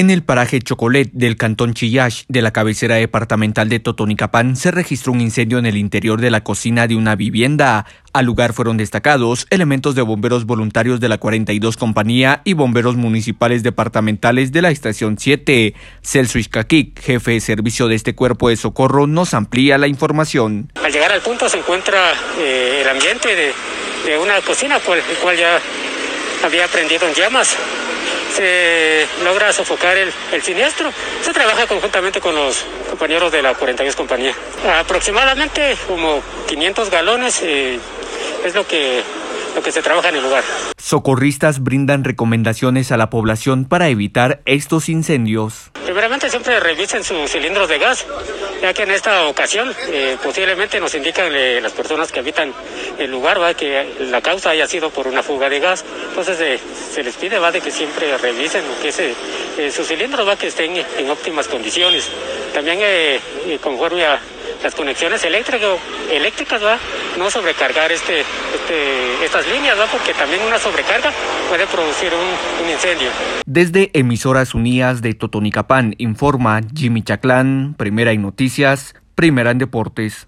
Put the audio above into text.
En el paraje Chocolet del cantón Chillash de la cabecera departamental de Totonicapán se registró un incendio en el interior de la cocina de una vivienda. Al lugar fueron destacados elementos de bomberos voluntarios de la 42 compañía y bomberos municipales departamentales de la estación 7. Celso Iscaquic, jefe de servicio de este cuerpo de socorro, nos amplía la información. Al llegar al punto se encuentra eh, el ambiente de, una cocina cual ya había prendido en llamas se logra sofocar el, el, siniestro. Se trabaja conjuntamente con los compañeros de la 42 compañía. Aproximadamente como 500 galones eh, es lo que lo que se trabaja en el lugar. Socorristas brindan recomendaciones a la población para evitar estos incendios. Primeramente siempre revisen sus cilindros de gas, ya que en esta ocasión eh, posiblemente nos indican eh, las personas que habitan el lugar ¿va? que la causa haya sido por una fuga de gas. Entonces eh, se les pide ¿va? de que siempre revisen que eh, sus cilindros ¿va? que estén en óptimas condiciones. También conforme a las conexiones eléctricas, eléctricas ¿va? no sobrecargar este, este, estas líneas, ¿va? porque también una sobrecarga puede producir un, un incendio. Desde Emisoras Unidas de Totonicapán informa Jimmy Chaclán, Primera en Noticias, Primera en Deportes.